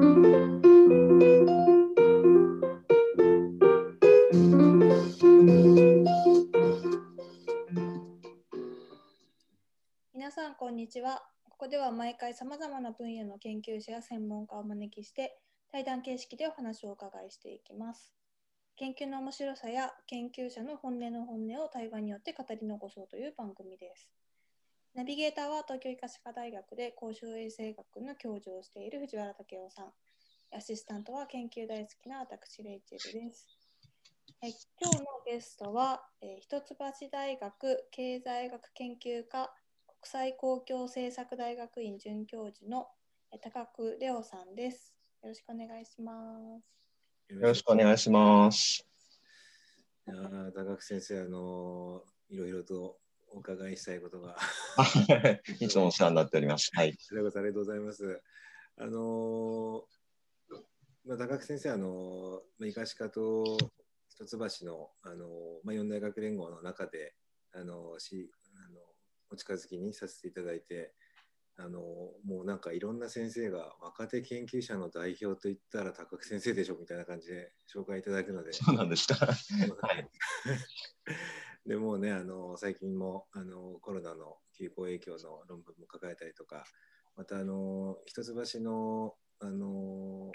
皆さん、こんにちは。ここでは毎回さまざまな分野の研究者や専門家をお招きして、対談形式でお話をお伺いしていきます。研究の面白さや研究者の本音の本音を対話によって語り残そうという番組です。ナビゲーターは東京医科歯科大学で公衆衛生学の教授をしている藤原武雄さん。アシスタントは研究大好きな私、レイチェルです。え今日のゲストは、えー一橋大学経済学研究科国際公共政策大学院准教授のえー高久レオさんです。よろしくお願いします。よろしくお願いします。いやー高久先生、あのーいろいろとお伺いしたいことが、いつもお世話になっております。はい。ありがとうございます。あのーまあ、高久先生、あのーまあ、医科歯科と一橋の、あのーまあ、四大学連合の中で、あのーしあのお近づきにさせていただいて、あのーもうなんかいろんな先生が若手研究者の代表といったら高久先生でしょみたいな感じで紹介いただくので、そうなんですか。はい、でもねあの最近もあのコロナの休校影響の論文も書かれたりとかまたあの一橋のあの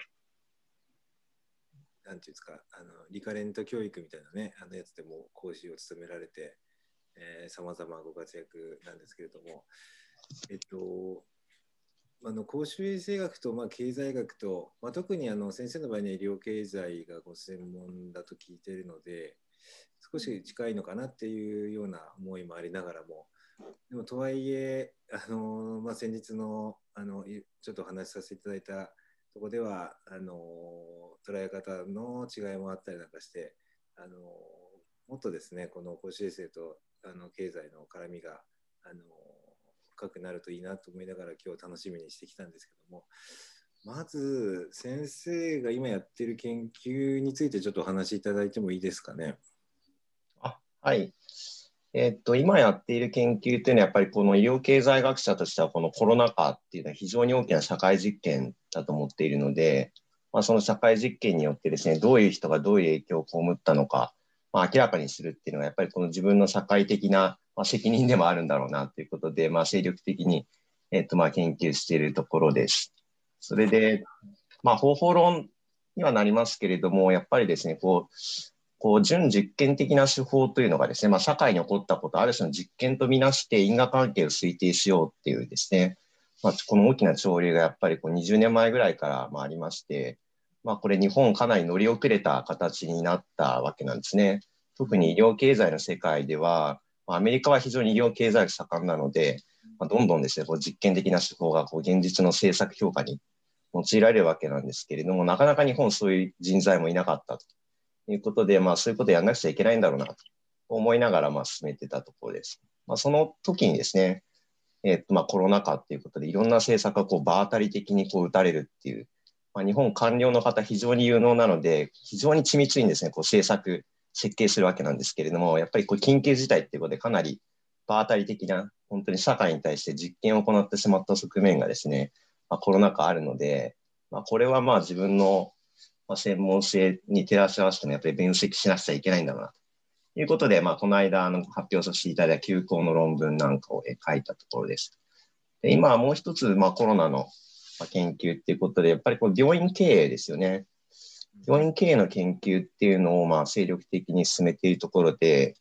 なんていうんですかあのリカレント教育みたいなねあのやつでも講師を務められてさまざまご活躍なんですけれどもえっとあの公衆衛生学と、まあ、経済学と、まあ、特にあの先生の場合には医療経済がご専門だと聞いているので少し近いのかなっていうような思いもありながらもでもとはいえあの、まあ、先日のあのちょっとお話しさせていただいたとこではあの捉え方の違いもあったりなんかしてあのもっとですねこの公衆衛生とあの経済の絡みがあの深くなるといいなと思いながら今日楽しみにしてきたんですけどもまず先生が今やってる研究についてちょっとお話しいただいてもいいですかね？はい。えっと、今やっている研究というのは、やっぱりこの医療経済学者としては、このコロナ禍っていうのは非常に大きな社会実験だと思っているので、まあ、その社会実験によってですね、どういう人がどういう影響を被ったのか、まあ、明らかにするっていうのが、やっぱりこの自分の社会的な、ま、責任でもあるんだろうなということで、まあ、精力的に、えっと、まあ、研究しているところです。それで、まあ、方法論にはなりますけれども、やっぱりですね、こう、こう準実験的な手法というのがですね、まあ、社会に起こったこと、ある種の実験とみなして因果関係を推定しようっていうですね、まあ、この大きな潮流がやっぱりこう20年前ぐらいからまあありまして、まあ、これ日本かなり乗り遅れた形になったわけなんですね。特に医療経済の世界では、アメリカは非常に医療経済が盛んなので、まあ、どんどんですね、こう実験的な手法がこう現実の政策評価に用いられるわけなんですけれども、なかなか日本そういう人材もいなかったということで、まあそういうことやらなくちゃいけないんだろうなと思いながらまあ進めてたところです。まあ、その時にですね、えっとまあコロナ禍っていうことでいろんな政策がこう場当たり的にこう打たれるっていう、まあ、日本官僚の方非常に有能なので、非常に緻密にですね、こう政策設計するわけなんですけれども、やっぱりこう緊急事態っていうことでかなり場当たり的な、本当に社会に対して実験を行ってしまった側面がですね、まあ、コロナ禍あるので、まあ、これはまあ自分のまあ専門性に照らし合わせてもやっぱり分析しなくちゃいけないんだなということで、まあ、この間あの発表させていただいた休校の論文なんかを書いたところです。で今はもう一つ、まあ、コロナの研究っていうことで、やっぱりこう病院経営ですよね。病院経営の研究っていうのをまあ精力的に進めているところで、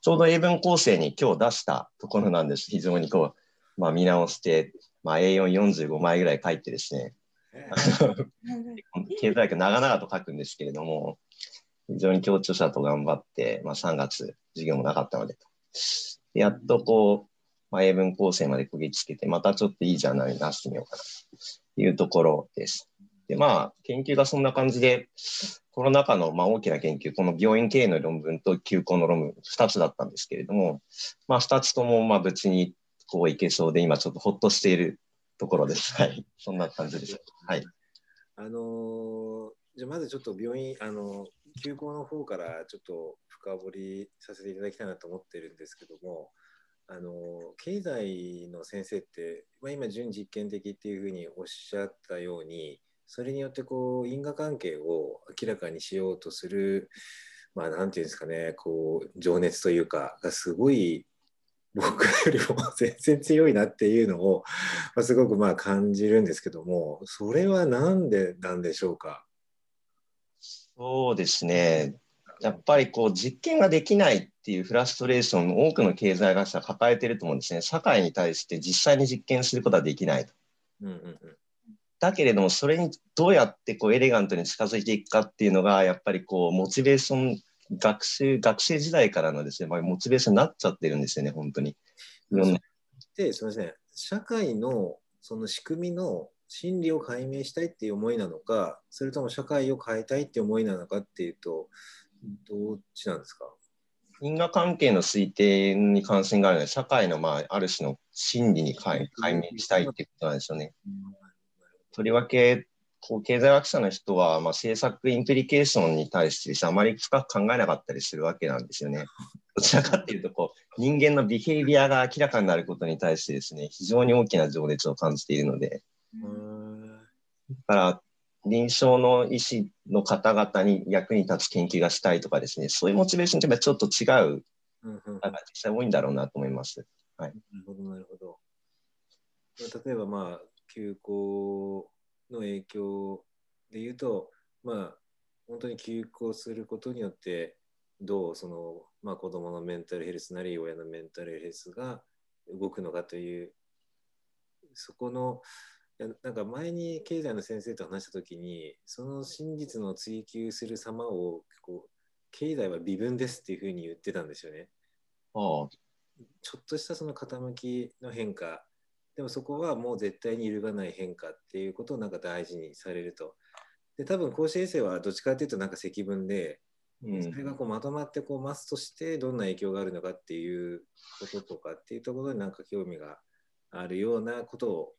ちょうど英文構成に今日出したところなんです。非常にこう、まあ、見直して、まあ、A445 枚ぐらい書いてですね、経済学長々と書くんですけれども、非常に協調者と頑張って、まあ、3月授業もなかったので、やっとこう、まあ、英文構成までこぎつけて、またちょっといいジャーナルに出してみようかなというところです。で、まあ、研究がそんな感じで、コロナ禍のまあ大きな研究、この病院経営の論文と休校の論文、2つだったんですけれども、まあ、2つともまあ別にこういけそうで、今ちょっとほっとしているところです。はい。そんな感じです。はい。あのー、じゃあまずちょっと病院、あの、休校の方からちょっと深掘りさせていただきたいなと思ってるんですけども、あの経済の先生って、まあ、今準実験的っていうふうにおっしゃったようにそれによってこう因果関係を明らかにしようとする、まあ、なんていうんですかね、こう、情熱というか、がすごい僕よりも全然強いなっていうのを、まあ、すごくまあ感じるんですけども、それはなんでなんでしょうか？そうですね。やっぱりこう実験ができないっていうフラストレーションを多くの経済学者は抱えていると思うんですね。社会に対して実際に実験することはできないと。うんうんうん、だけれども、それにどうやってこうエレガントに近づいていくかっていうのが、やっぱりこうモチベーション、学習、学生時代からのですね、まあ、モチベーションになっちゃってるんですよね、本当に。いろんな。で、すみません、社会のその仕組みの心理を解明したいっていう思いなのか、それとも社会を変えたいっていう思いなのかっていうと、どっちなんですか？因果関係の推定に関心があるので、社会の、まあ、ある種の心理に解解明したいっていうことなんですよね。とりわけ、こう経済学者の人は、まあ、政策インプリケーションに対してあまり深く考えなかったりするわけなんですよね。どちらかっていうとこう、人間のビヘイビアが明らかになることに対してですね、非常に大きな情熱を感じているので、だから臨床の医師の方々に役に立つ研究がしたいとかですね、そういうモチベーションってちょっと違う、なんか実際多いんだろうなと思います。はい、なるほど、なるほど。例えば、まあ、休校の影響で言うと、まあ、本当に休校することによって、どうその、まあ、子供のメンタルヘルスなり、親のメンタルヘルスが動くのかという、そこの、なんか前に経済の先生と話したときに、その真実の追求する様をこう、経済は微分ですっていうふうに言ってたんですよね。ああちょっとしたその傾きの変化、でもそこはもう絶対に揺るがない変化っていうことをなんか大事にされると。で、多分公衆衛生はどっちかっていうとなんか積分で、うん、それがこうまとまってこうマスとしてどんな影響があるのかっていうこととかっていうところになんか興味があるようなことを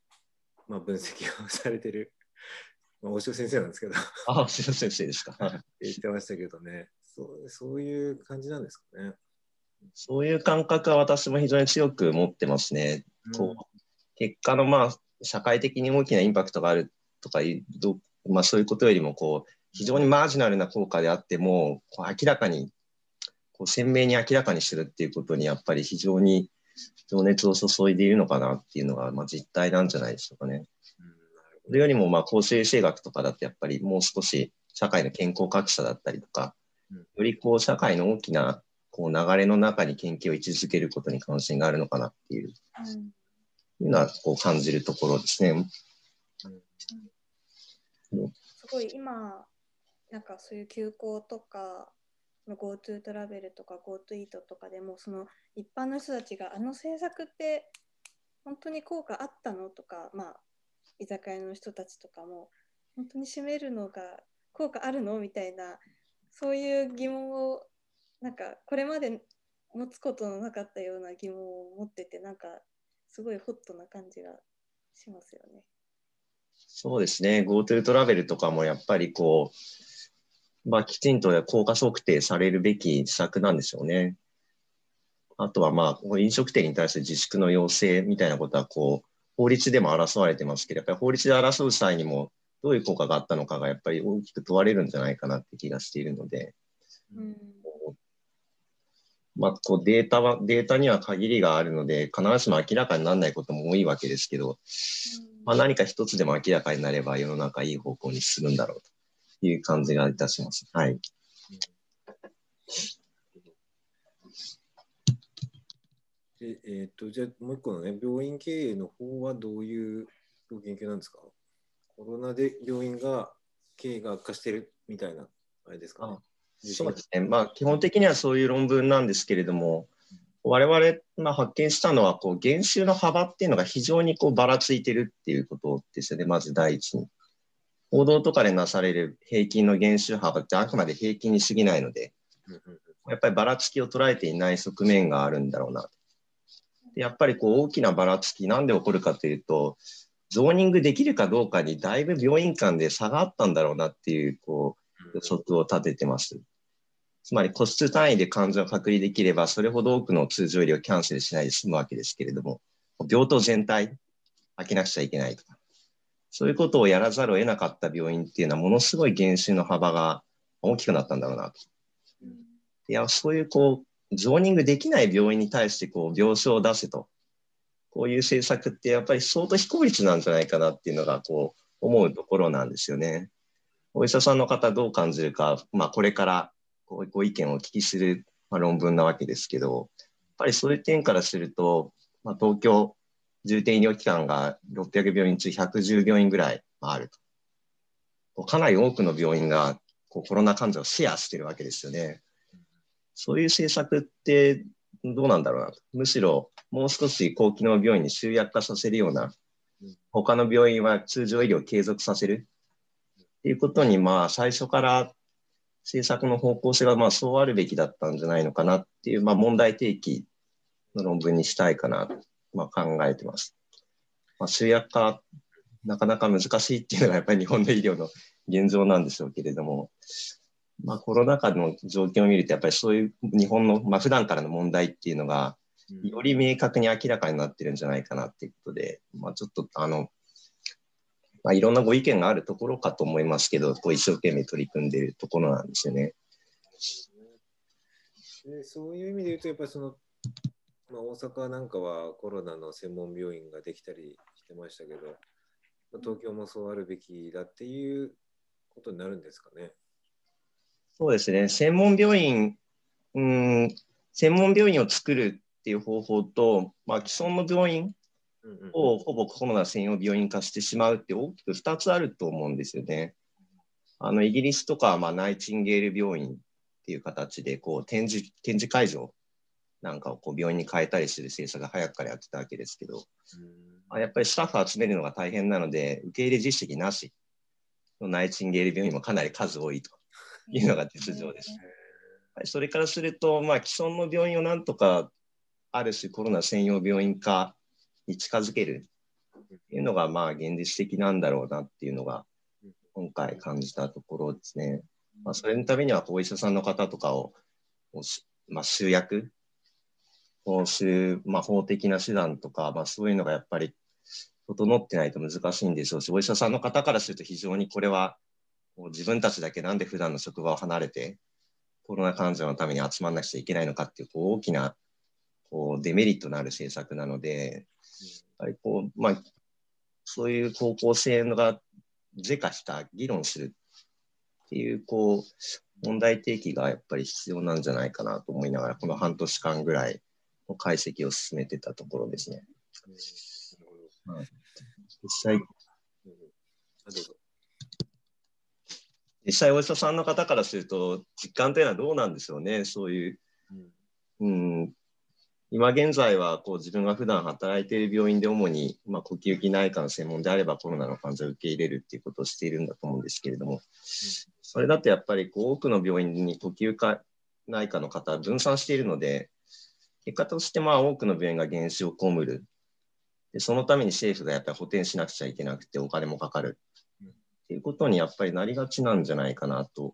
まあ、分析をされてる、まあ、大塩先生なんですけどあ、大塩先生ですか。言ってましたけどねそう、そういう感じなんですかね。そういう感覚は私も非常に強く持ってますね。うん、こう結果の、まあ、社会的に大きなインパクトがあるとかど、まあ、そういうことよりもこう非常にマージナルな効果であってもこう明らかにこう鮮明に明らかにするっていうことにやっぱり非常に情熱を注いでいるのかなっていうのが、まあ、実態なんじゃないでしょうかね。それよりも、まあ、公衆衛生学とかだってやっぱりもう少し社会の健康格差だったりとか、よりこう社会の大きなこう流れの中に研究を位置づけることに関心があるのかなっていう、うん、いうのはこう感じるところですね。すごい今なんかそういう休校とか GoTo トラベルとか GoTo イートとかでもその一般の人たちがあの政策って本当に効果あったのとか、まあ、居酒屋の人たちとかも本当に閉めるのが効果あるのみたいなそういう疑問をなんかこれまで持つことのなかったような疑問を持っててなんかすごいホットな感じがしますよね。そうですね GoTo トラベルとかもやっぱりこうまあ、きちんと効果測定されるべき施策なんでしょうね。あとは、まあ、飲食店に対する自粛の要請みたいなことは、こう、法律でも争われてますけど、やっぱり法律で争う際にも、どういう効果があったのかが、やっぱり大きく問われるんじゃないかなって気がしているので、うん、まあ、こうデータは、データには限りがあるので、必ずしも明らかにならないことも多いわけですけど、まあ、何か一つでも明らかになれば世の中いい方向に進むんだろうと。いう感じがいたします。はい。でえー、っとじゃあもう一個のね病院経営の方はどういう研究なんですか？コロナで病院が経営が悪化してるみたいなあれですかね。そうですね、まあ、基本的にはそういう論文なんですけれども、我々、まあ、発見したのはこう減収の幅っていうのが非常にこうばらついてるっていうことですよね、まず第一に。報道とかでなされる平均の減収幅ってあくまで平均に過ぎないので、やっぱりばらつきを捉えていない側面があるんだろうな。でやっぱりこう大きなばらつき、なんで起こるかというと、ゾーニングできるかどうかにだいぶ病院間で差があったんだろうなっていうこう予測を立ててます。つまり個室単位で患者を隔離できれば、それほど多くの通常医療をキャンセルしないで済むわけですけれども、病棟全体、開けなくちゃいけないとか、そういうことをやらざるを得なかった病院っていうのは、ものすごい減収の幅が大きくなったんだろうなと。いや、そういうこう、ゾーニングできない病院に対してこう病床を出せと。こういう政策ってやっぱり相当非効率なんじゃないかなっていうのがこう思うところなんですよね。お医者さんの方どう感じるか、まあこれからこうご意見をお聞きする、まあ、論文なわけですけど、やっぱりそういう点からすると、まあ、東京重点医療機関が600病院中110病院ぐらいあると。かなり多くの病院がコロナ患者をシェアしてるわけですよね。そういう政策ってどうなんだろうなと。むしろもう少し高機能病院に集約化させるような、他の病院は通常医療を継続させるっていうことに、まあ最初から政策の方向性がまあそうあるべきだったんじゃないのかなっていう、まあ問題提起の論文にしたいかなと、まあ、考えてます。まあ、集約化、なかなか難しいっていうのがやっぱり日本の医療の現状なんでしょうけれども、まあ、コロナ禍の状況を見ると、やっぱりそういう日本の、まあ、普段からの問題っていうのが、より明確に明らかになってるんじゃないかなっていうことで、まあ、ちょっと、あの、まあ、いろんなご意見があるところかと思いますけど、こう一生懸命取り組んでいるところなんですよね。でそういう意味で言うと、やっぱりその、まあ、大阪なんかはコロナの専門病院ができたりしてましたけど、まあ、東京もそうあるべきだっていうことになるんですかね。そうですね。専門病院、うん、専門病院を作るっていう方法と、まあ、既存の病院をほぼコロナ専用病院化してしまうって大きく2つあると思うんですよね。あのイギリスとかはまあナイチンゲール病院っていう形でこう展示展示会場なんかをこう病院に変えたりする政策が早くからやってたわけですけど、あやっぱりスタッフ集めるのが大変なので受け入れ実績なしのナイチンゲール病院もかなり数多いというのが実情です。はい、それからすると、まあ、既存の病院をなんとかある種コロナ専用病院化に近づけるっていうのが、まあ、現実的なんだろうなっていうのが、今回感じたところですね。まあ、それのためには、お医者さんの方とかを、まあ、集約をする、まあ、法的な手段とか、まあ、そういうのがやっぱり整ってないと難しいんでしょうし、お医者さんの方からすると非常にこれは、自分たちだけなんで普段の職場を離れて、コロナ患者のために集まんなくちゃいけないのかっていうこう大きなこうデメリットのある政策なので、ぱりこう、まあ、そういう方向性が是化した議論するっていう、こう、問題提起がやっぱり必要なんじゃないかなと思いながら、この半年間ぐらいの解析を進めてたところですね。うん、実際、実際お医者さんの方からすると、実感というのはどうなんでしょうね、そういう。うん、うん今現在はこう自分が普段働いている病院で主に、まあ、呼吸器内科の専門であればコロナの患者を受け入れるっていうことをしているんだと思うんですけれども、それだとやっぱりこう多くの病院に呼吸科内科の方は分散しているので、結果としてまあ多くの病院が減少を被る。でそのために政府がやっぱり補填しなくちゃいけなくてお金もかかる。っていうことにやっぱりなりがちなんじゃないかなと、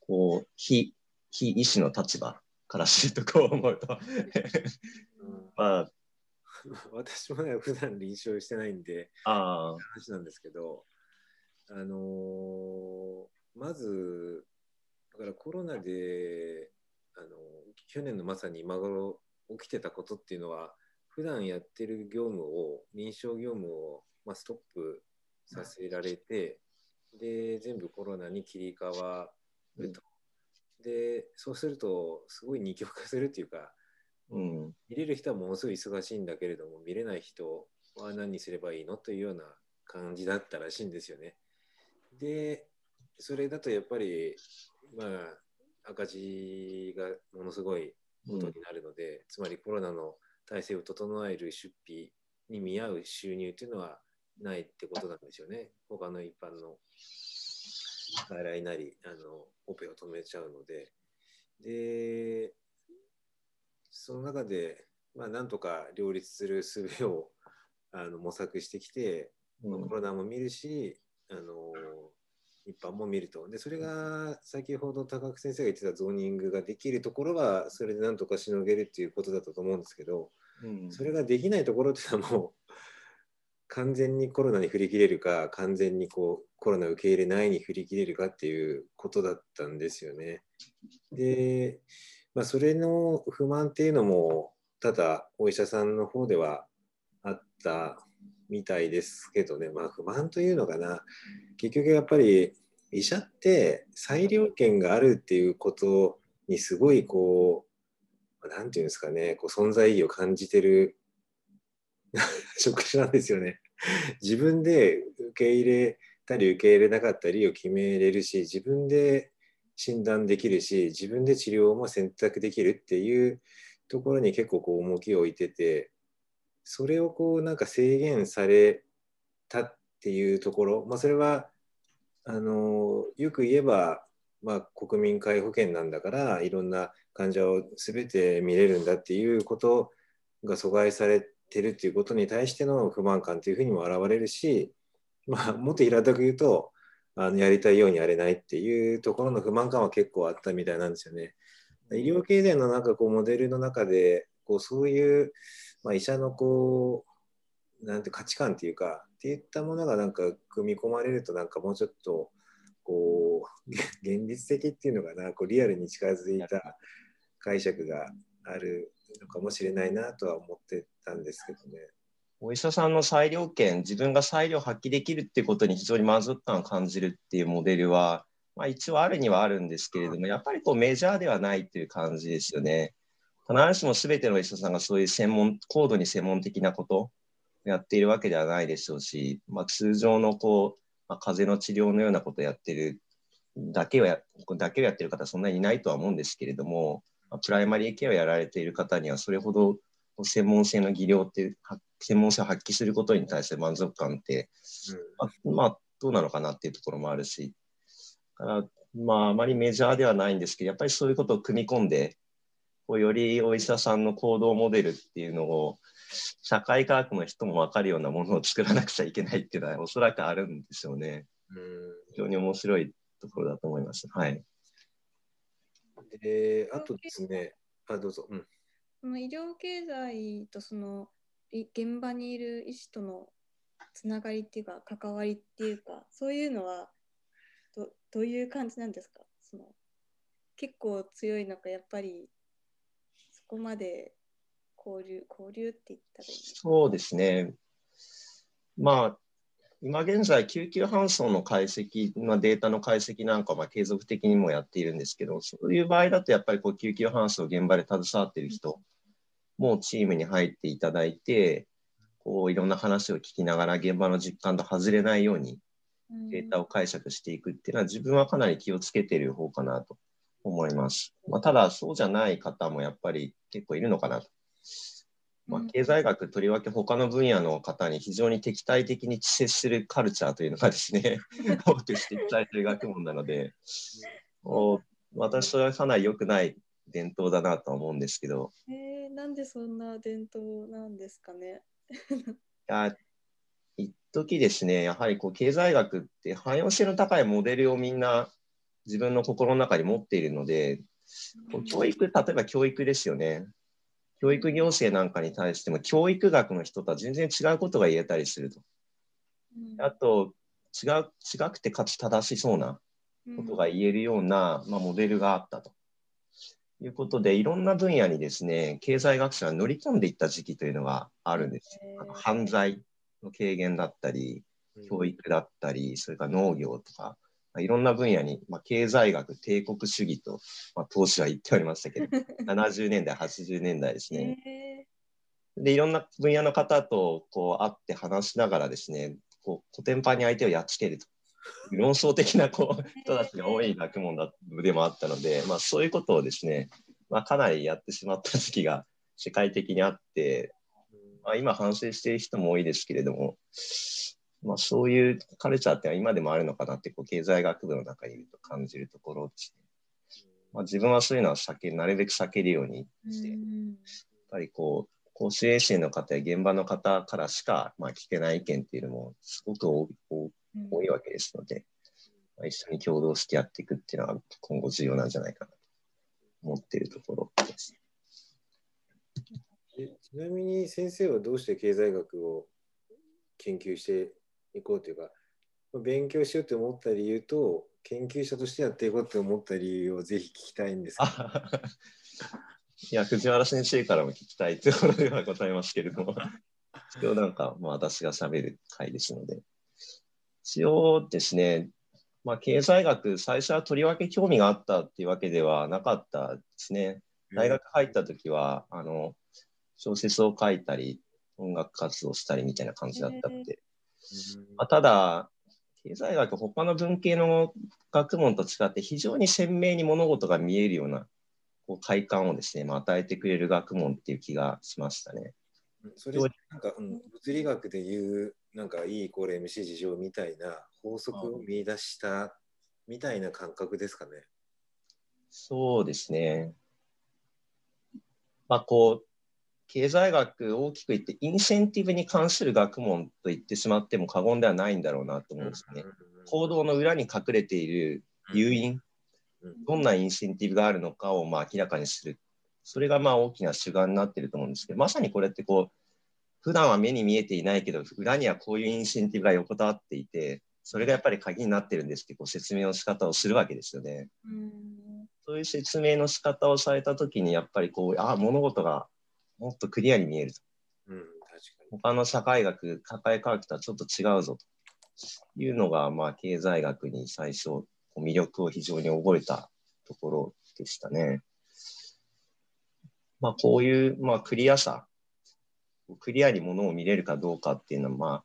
こう、非、非医師の立場からするとこう思うと。まあ。私もね普段臨床してないんであ話なんですけどあのー、まずだからコロナであの去年のまさに今頃起きてたことっていうのは普段やってる業務を臨床業務を、まあ、ストップさせられて、で全部コロナに切り替わるとで、そうすると、すごい二極化するっていうか、うん、見れる人はものすごい忙しいんだけれども、見れない人は何にすればいいのというような感じだったらしいんですよね。で、それだとやっぱり、まあ、赤字がものすごいことになるので、うん、つまりコロナの体制を整える出費に見合う収入というのはないってことなんですよね。他の一般の外来なりあのオペを止めちゃうので。でその中で、まあ、なんとか両立する術をあの模索してきて、うん、コロナも見るしあの一般も見ると。でそれが先ほど高久先生が言ってたゾーニングができるところはそれでなんとかしのげるっていうことだったと思うんですけど、うん、それができないところっていうのはもう完全にコロナに振り切れるか完全にこうコロナ受け入れないに振り切れるかっていうことだったんですよね。で、まあ、それの不満っていうのもただお医者さんの方ではあったみたいですけどね、まあ、不満というのかな。結局やっぱり医者って裁量権があるっていうことにすごいこう何て言うんですかね。こう存在意義を感じてる 職種なんですよね。自分で受け入れたり受け入れなかったりを決めれるし自分で診断できるし自分で治療も選択できるっていうところに結構こう重きを置いててそれをこうなんか制限されたっていうところ、まあ、それはあのよく言えば、まあ、国民皆保険なんだからいろんな患者を全て見れるんだっていうことが阻害されてるっていうことに対しての不満感というふうにも現れるし、まあ、もっと平たく言うとあのやりたいようにやれないっていうところの不満感は結構あったみたいなんですよね。医療経済のなんかこうモデルの中でこうそういう、まあ、医者のこうなんて価値観っていうかっていったものがなんか組み込まれるとなんかもうちょっとこう現実的っていうのがなこうリアルに近づいた解釈があるのかもしれないなとは思ってたんですけどね。お医者さんの裁量権、自分が裁量を発揮できるっていうことに非常に満足感を感じるっていうモデルは、まあ、一応あるにはあるんですけれども、やっぱりこうメジャーではないっていう感じですよね。必ずしも全てのお医者さんがそういう専門、高度に専門的なことをやっているわけではないでしょうし、まあ、通常のこう、まあ、風邪の治療のようなことをやってるだけをやだけをやってる方はそんなにいないとは思うんですけれども、プライマリーケアをやられている方には、それほど専門性の技量って、専門性を発揮することに対して満足感って、うん、まあ、どうなのかなっていうところもあるし、からまあ、あまりメジャーではないんですけど、やっぱりそういうことを組み込んで、こうよりお医者さんの行動モデルっていうのを、社会科学の人も分かるようなものを作らなくちゃいけないっていうのは、おそらくあるんでしょうね。うん非常に面白いところだと思います。はい。えー、あとですね、あどうぞ。うん、その医療経済とその現場にいる医師とのつながりっていうか関わりっていうかそういうのはどどういう感じなんですか？その結構強いのかやっぱりそこまで交流交流って言ったらいいそうですね。まあ今現在、救急搬送の解析、まあ、データの解析なんかは継続的にもやっているんですけど、そういう場合だとやっぱりこう救急搬送現場で携わっている人もチームに入っていただいて、こういろんな話を聞きながら現場の実感と外れないようにデータを解釈していくっていうのは自分はかなり気をつけている方かなと思います。まあ、ただそうじゃない方もやっぱり結構いるのかなとまあ、経済学、とりわけ他の分野の方に非常に敵対的に接するカルチャーというのがですね、多く指摘されている学問なので、お私はかなり良くない伝統だなと思うんですけど。えー、なんでそんな伝統なんですかね？いや一時ですね、やはりこう経済学って汎用性の高いモデルをみんな自分の心の中に持っているので、教育、例えば教育ですよね。教育行政なんかに対しても教育学の人とは全然違うことが言えたりすると。あと違う違くてかつ正しそうなことが言えるような、まあ、モデルがあったと。いうことでいろんな分野にですね経済学者が乗り込んでいった時期というのがあるんです。あの犯罪の軽減だったり教育だったりそれから農業とかいろんな分野に、まあ、経済学、帝国主義と、まあ、当時は言っておりましたけど、70年代、80年代ですね。で、いろんな分野の方とこう会って話しながらですね、こう古典版に相手をやっつけると。論争的なこう人たちが多い学問だでもあったので、まあ、そういうことをですね、まあ、かなりやってしまった時期が世界的にあって、まあ、今反省している人も多いですけれども、まあ、そういうカルチャーって今でもあるのかなってこう経済学部の中にいると感じるところですね。まあ、自分はそういうのは避けなるべく避けるようにして、やっぱりこう公衆衛生の方や現場の方からしか、まあ、聞けない意見っていうのもすごく多いわけですので、まあ、一緒に共同してやっていくっていうのは今後重要なんじゃないかなと思っているところです。ちなみに先生はどうして経済学を研究していこうというか、勉強しようと思った理由と、研究者としてやっていこうと思った理由をぜひ聞きたいんです。いや、藤原先生からも聞きたいということではございますけれども、一応なんか、まあ、私が喋る回ですので。一応ですね、まあ、経済学、最初はとりわけ興味があったっていうわけではなかったですね。大学入った時は、あの、小説を書いたり、音楽活動したりみたいな感じだったので。まあ、ただ、経済学、他の文系の学問と違って非常に鮮明に物事が見えるようなこう快感をですね、まあ、与えてくれる学問っていう気がしましたね。それなんか、うん、物理学でいうなんか E イコール MC 事情みたいな法則を見出したみたいな感覚ですかね。そうですね。まあこう経済学大きく言ってインセンティブに関する学問と言ってしまっても過言ではないんだろうなと思うんですね。行動の裏に隠れている誘因、どんなインセンティブがあるのかをまあ明らかにする。それがまあ大きな主眼になっていると思うんですけど、まさにこれってこう、普段は目に見えていないけど、裏にはこういうインセンティブが横たわっていて、それがやっぱり鍵になってるんですってこう説明の仕方をするわけですよね。そういう説明の仕方をされたときに、やっぱりこう、ああ、物事がもっとクリアに見えると。うん、確かに他の社会学、社会科学とはちょっと違うぞというのが、まあ、経済学に最初、魅力を非常に覚えたところでしたね。まあ、こういう、まあ、クリアさ、クリアにものを見れるかどうかっていうのは、まあ、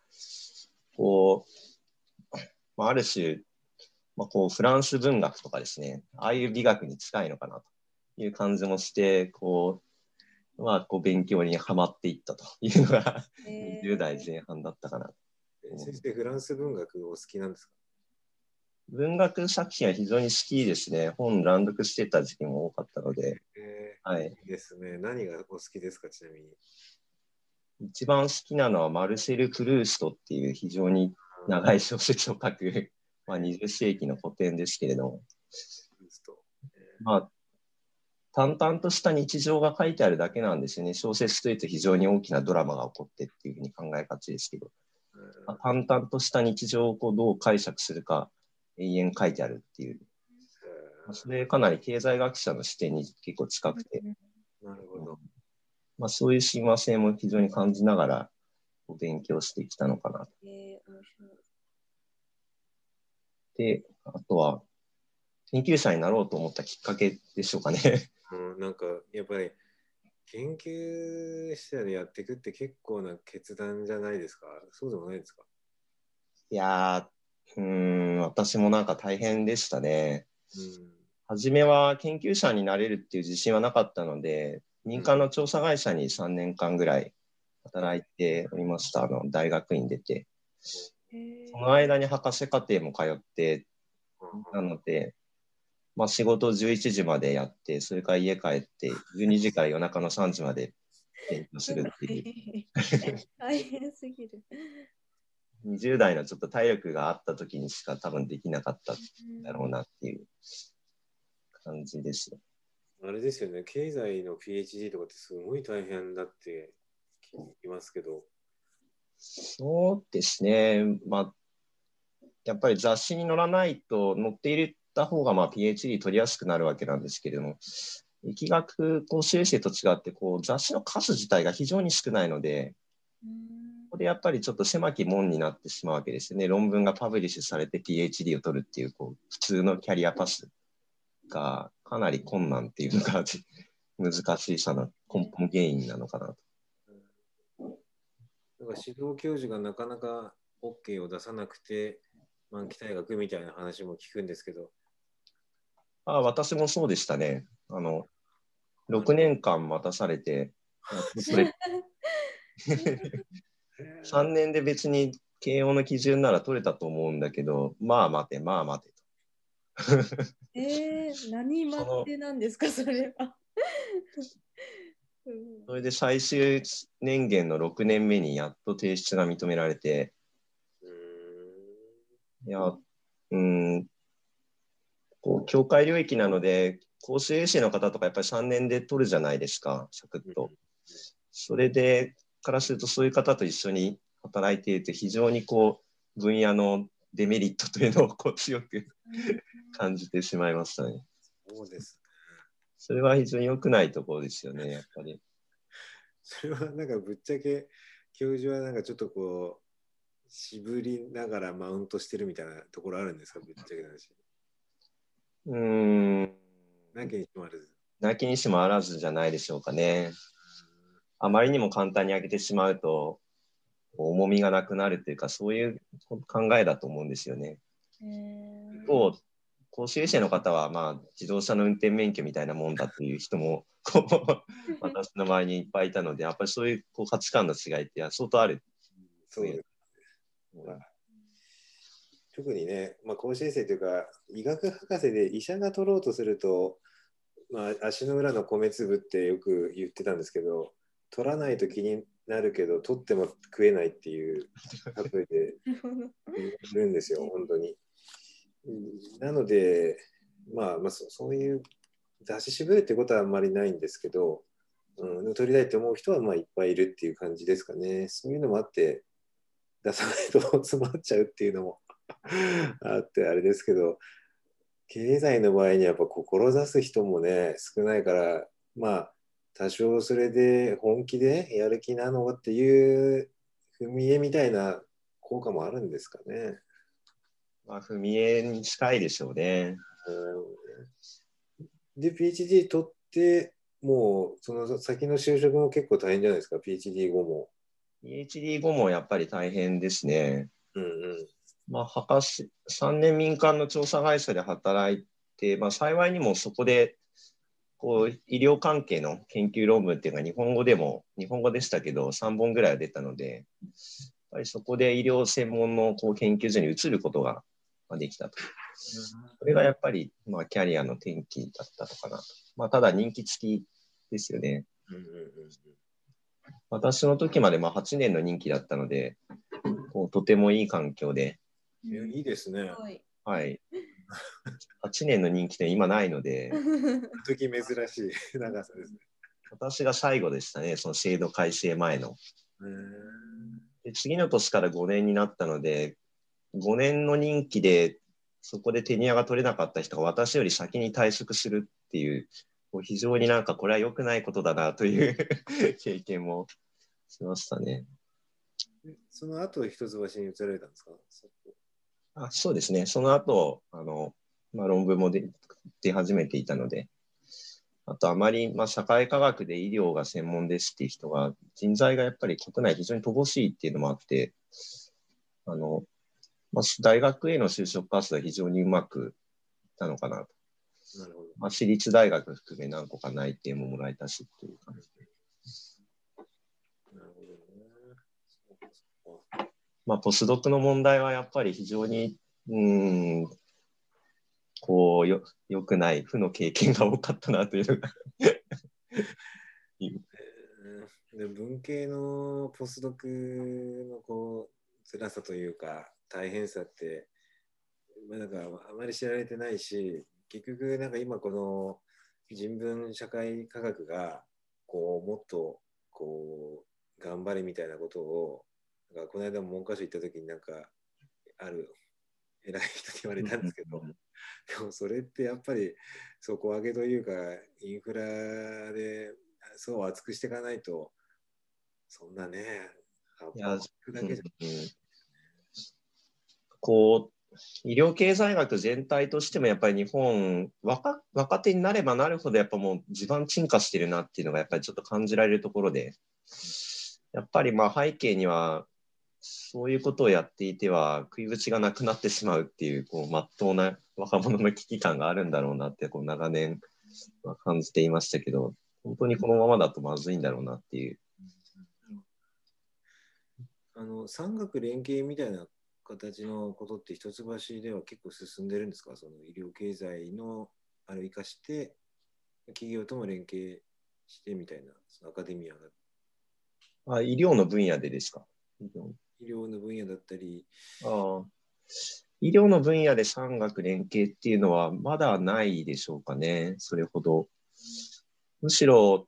こう、まあ、ある種、まあ、こうフランス文学とかですね、ああいう美学に近いのかなという感じもして、こう、まあ、こう勉強にはまっていったというのが、10 代前半だったかな。先生、フランス文学お好きなんですか？文学作品は非常に好きですね。本乱読してた時期も多かったので。えー、はい。いいですね。何がお好きですか、ちなみに？一番好きなのはマルセル・プルーストっていう非常に長い小説を書く、まあ、20世紀の古典ですけれども。まあ、淡々とした日常が書いてあるだけなんですよね。小説というと非常に大きなドラマが起こってっていうふうに考えがちですけど、まあ、淡々とした日常をこうどう解釈するか永遠書いてあるっていう。それかなり経済学者の視点に結構近くて、なるほど。まあ、そういう親和性も非常に感じながら勉強してきたのかなと。で、あとは、研究者になろうと思ったきっかけでしょうかね。うん、なんか、やっぱり、研究者でやっていくって結構な決断じゃないですか？そうでもないですか？いやー、うん、私もなんか大変でしたね。うん、初めは研究者になれるっていう自信はなかったので、民間の調査会社に3年間ぐらい働いておりました。あの大学院出て。その間に博士課程も通って、なので、まあ、仕事11時までやって、それから家帰って、12時から夜中の3時まで勉強するっていう。大変すぎる。20代のちょっと体力があった時にしか多分できなかったんだろうなっていう感じですよ。あれですよね、経済の PhD とかってすごい大変だって聞きますけど。そうですね。まあ、やっぱり雑誌に載らないと載っていた方がまあ PhD 取りやすくなるわけなんですけれども、疫学講習生と違ってこう雑誌の数自体が非常に少ないので、ここでやっぱりちょっと狭き門になってしまうわけですよね。論文がパブリッシュされて PhD を取るっていうこう普通のキャリアパスがかなり困難っていうのが 難しさの根本原因なのかなと。なんか指導教授がなかなか OK を出さなくて満期退学みたいな話も聞くんですけど。あ私もそうでしたね。あの、6年間待たされて、それ3年で別に慶応の基準なら取れたと思うんだけど、まあ待て、まあ待てと。えー、何待ってなんですか、それは。それで最終年限の6年目にやっと提出が認められて、いや、うん、こう、境界領域なので、公衆衛生の方とかやっぱり3年で取るじゃないですか、サクッと。それで、からするとそういう方と一緒に働いていると非常にこう分野のデメリットというのをこう強く感じてしまいましたね。そうです。それは非常に良くないところですよね、やっぱり。それはなんかぶっちゃけ教授はなんかちょっとこう渋りながらマウントしてるみたいなところあるんですかぶっちゃけな話。うーん。なきにしもあらず。なきにしもあらずじゃないでしょうかね。あまりにも簡単に上げてしまうと、重みがなくなるというか、そういう考えだと思うんですよね。一方、講習生の方は、まあ、自動車の運転免許みたいなもんだという人も、私の周りにいっぱいいたので、やっぱりそういうこう価値観の違いって相当ある。そうです。特にね、まあ、講師生というか、医学博士で医者が取ろうとすると、まあ、足の裏の米粒ってよく言ってたんですけど、取らないと気になるけど、取っても食えないっていう例えでいるんですよ、本当に。うんなので、まあ、まあそ、そういう出し渋るってことはあんまりないんですけど、うん、取りたいって思う人はまあいっぱいいるっていう感じですかね。そういうのもあって、出さないと詰まっちゃうっていうのも あって、あれですけど、経済の場合にやっぱ志す人もね、少ないから、まあ、多少それで本気でやる気なのっていう踏み絵みたいな効果もあるんですかね。まあ、踏み絵に近いでしょうね。うんで、PhD 取って、もうその先の就職も結構大変じゃないですか、PhD 後も。PhD 後もやっぱり大変ですね。うんうん。まあ、博士、3年民間の調査会社で働いて、まあ、幸いにもそこで、こう、医療関係の研究論文っていうのが日本語でも、日本語でしたけど、3本ぐらいは出たので、やっぱりそこで医療専門のこう研究所に移ることがまあできたと。それがやっぱり、まあ、キャリアの転機だったのかなと。まあ、ただ人気付きですよね。私の時までまあ8年の任期だったので、こうとてもいい環境で、うん、いやいいですね。はい。はい。8年の任期って今ないので、時珍しい 長さですね。私が最後でしたね、その制度改正前の。うんで次の年から5年になったので、5年の任期でそこでテニアが取れなかった人が私より先に退職するっていう、こう非常になんかこれは良くないことだなという経験もしましたね。その後一橋に移られたんですか？あそうですね、その後あの、まあ、論文も出出始めていたので、あとあまり、まあ、社会科学で医療が専門ですっていう人が、人材がやっぱり国内非常に乏しいっていうのもあって、あのまあ、大学への就職活動は非常にうまくいったのかなと。なるほど。まあ、私立大学含め何個か内定ももらえたしっていう感じで。なるほどね。そうかそうかまあ、ポスドクの問題はやっぱり非常に、うーん、こうよ、良くない負の経験が多かったなという。で文系のポスドクのこう辛さというか大変さって、まあ、なんかあまり知られてないし結局なんか今この人文社会科学がこうもっとこう頑張れみたいなことをなんかこの間も文科省行った時になんかある偉い人に言われたんですけど、でもそれってやっぱり底上げというかインフラでそう厚くしていかないとそんなねこう、医療経済学全体としてもやっぱり日本若、若手になればなるほどやっぱもう地盤沈下してるなっていうのがやっぱりちょっと感じられるところで、やっぱりまあ背景には、そういうことをやっていては食いぶちがなくなってしまうっていう、こう、まっとうな若者の危機感があるんだろうなって、こう、長年は感じていましたけど、本当にこのままだとまずいんだろうなっていう。あの産学連携みたいな形のことって一橋では結構進んでるんですか？その医療経済のあれを生かして企業とも連携してみたいなそのアカデミアが。あ、医療の分野でですか？医療の分野だったり。ああ。医療の分野で産学連携っていうのはまだないでしょうかね、それほど。むしろ、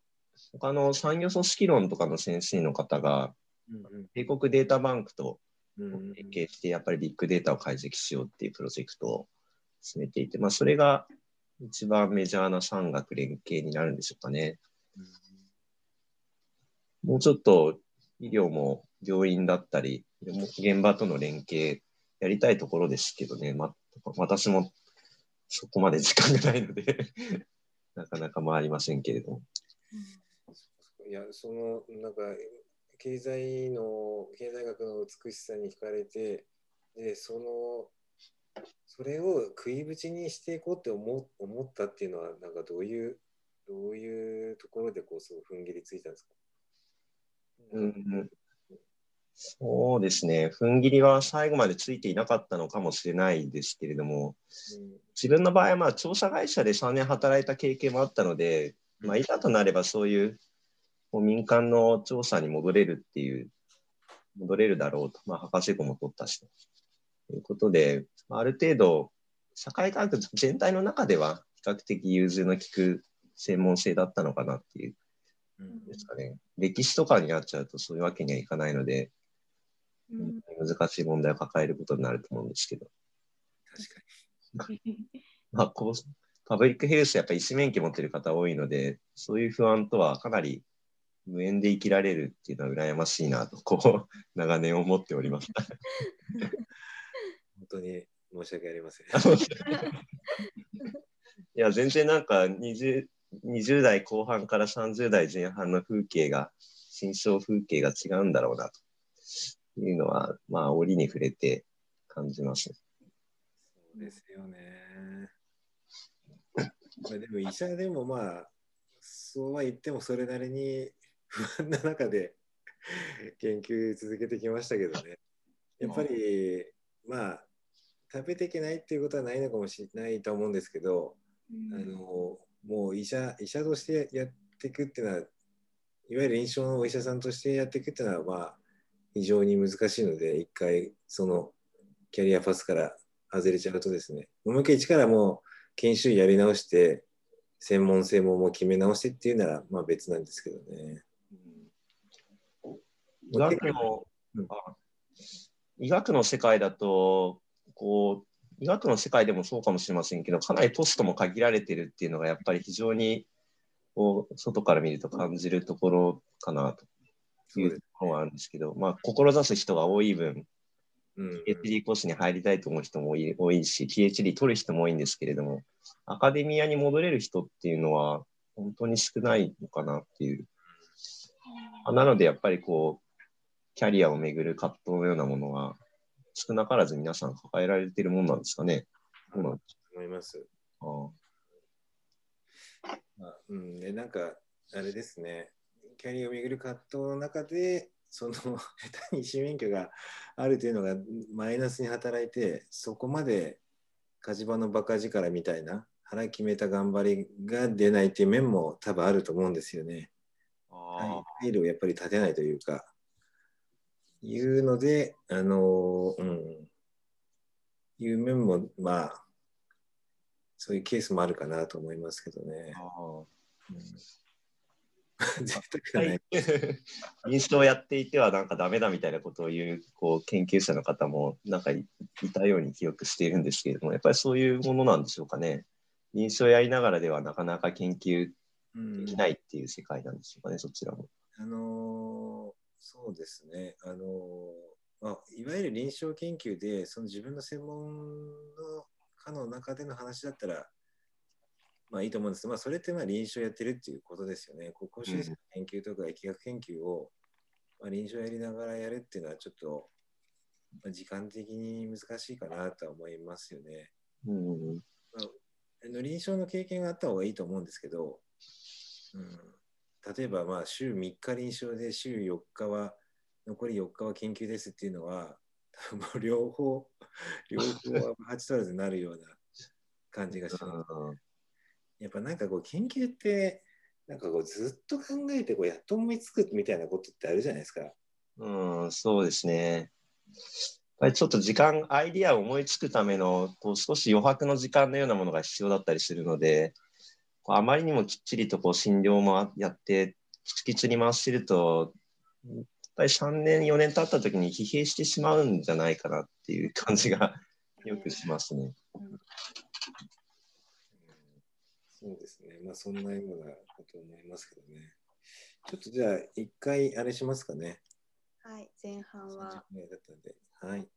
他の産業組織論とかの先生の方が、帝国データバンクとうん連携して、やっぱりビッグデータを解析しようっていうプロジェクトを進めていて、まあ、それが一番メジャーな産学連携になるんでしょうかね。もうちょっと医療も病院だったり、現場との連携やりたいところですけどね、ま、私もそこまで時間がないので なかなか回りませんけれども。いや、その、なんか、経済の、経済学の美しさに惹かれて、で、その、それを食いぶちにしていこうって思思ったっていうのは、なんかどういう、どういうところでこう、すごい踏ん切りついたんですか？うん、そうですね、踏ん切りは最後までついていなかったのかもしれないですけれども、自分の場合はまあ調査会社で3年働いた経験もあったので、まあ、いざとなればそういうもう民間の調査に戻れるっていう、戻れるだろうと、まあ、博士号も取ったしと。いうことで、ある程度、社会科学全体の中では比較的融通の利く専門性だったのかなっていううん。ですかね。歴史とかになっちゃうとそういうわけにはいかないので、うん難しい問題を抱えることになると思うんですけど、確か まあ、こうパブリックヘルスやっぱり医師免許持ってる方多いので、そういう不安とはかなり無縁で生きられるっていうのは羨ましいなと、こう、長年思っております。に。本当に申し訳ありません。いや、全然なんか20、20代後半から30代前半の風景が、心象風景が違うんだろうなというのは、まあ、折に触れて感じます。そうですよね。まあ、でも医者でもまあ、そうは言ってもそれなりに不安な中で 研究続けてきましたけどね。やっぱり、まあ、食べていけないっていうことはないのかもしれないと思うんですけど、あのもう医者医者としてやっていくっていうのは、いわゆる臨床のお医者さんとしてやっていくっていうのは、まあ、非常に難しいので、一回、そのキャリアパスから外れちゃうとですね、もう一回一からもう研修医やり直して、専門性ももう決め直してっていうなら、まあ別なんですけどね。医学の、うん。あ医学の世界だと、こう、医学の世界でもそうかもしれませんけど、かなりポストも限られてるっていうのが、やっぱり非常に、こう、外から見ると感じるところかなというところはあるんですけど、まあ、志す人が多い分、うん、PhD コースに入りたいと思う人も多いし、PhD 取る人も多いんですけれども、アカデミアに戻れる人っていうのは、本当に少ないのかなっていう。あなので、やっぱりこう、キャリアをめぐる葛藤のようなものは、少なからず皆さん抱えられているものなんですかね。そうなん思います。か。まあうん、でなんか、あれですね、キャリアをめぐる葛藤の中で、その 下手に医師免許があるというのがマイナスに働いて、そこまで火事場のバカ力みたいな腹決めた頑張りが出ないっていう面も多分あると思うんですよね。あ配慮をやっぱり立てないというか、いうので、あのうん、いう面も、まあ、そういうケースもあるかなと思いますけどね。あうん 絶対ない。臨床をやっていてはなんかダメだみたいなことを言うこう研究者の方もなんかいいたように記憶しているんですけれども、やっぱりそういうものなんでしょうかね。臨床をやりながらではなかなか研究うんできないっていう世界なんでしょうかね、そちらも。あのーそうですね、あのーまあ、いわゆる臨床研究で、その自分の専門の科の中での話だったら、まあいいと思うんですけど、まあ、それってまあ臨床やってるっていうことですよね。ここ手術の研究とか疫学研究を、まあ、臨床やりながらやるっていうのはちょっと、まあ、時間的に難しいかなとは思いますよね。うんまあ、あの臨床の経験があった方がいいと思うんですけど、うん、例えばまあ週3日臨床で週4日は残り4日は研究ですっていうのは多分もう両方両方は8足らずになるような感じがします。やっぱなんかこう研究ってなんかこうずっと考えてこうやっと思いつくみたいなことってあるじゃないですか。うん、そうですね。やっぱりちょっと時間、アイディアを思いつくためのこう少し余白の時間のようなものが必要だったりするので、こうあまりにもきっちりとこう診療もやって、きつきつに回してると、ぱり3年、4年経った時に疲弊してしまうんじゃないかなっていう感じがよくしますね。うんそうですね。まあ、そんなようなこと思いますけどね。ちょっとじゃあ、一回あれしますかね。はい、前半は。はい。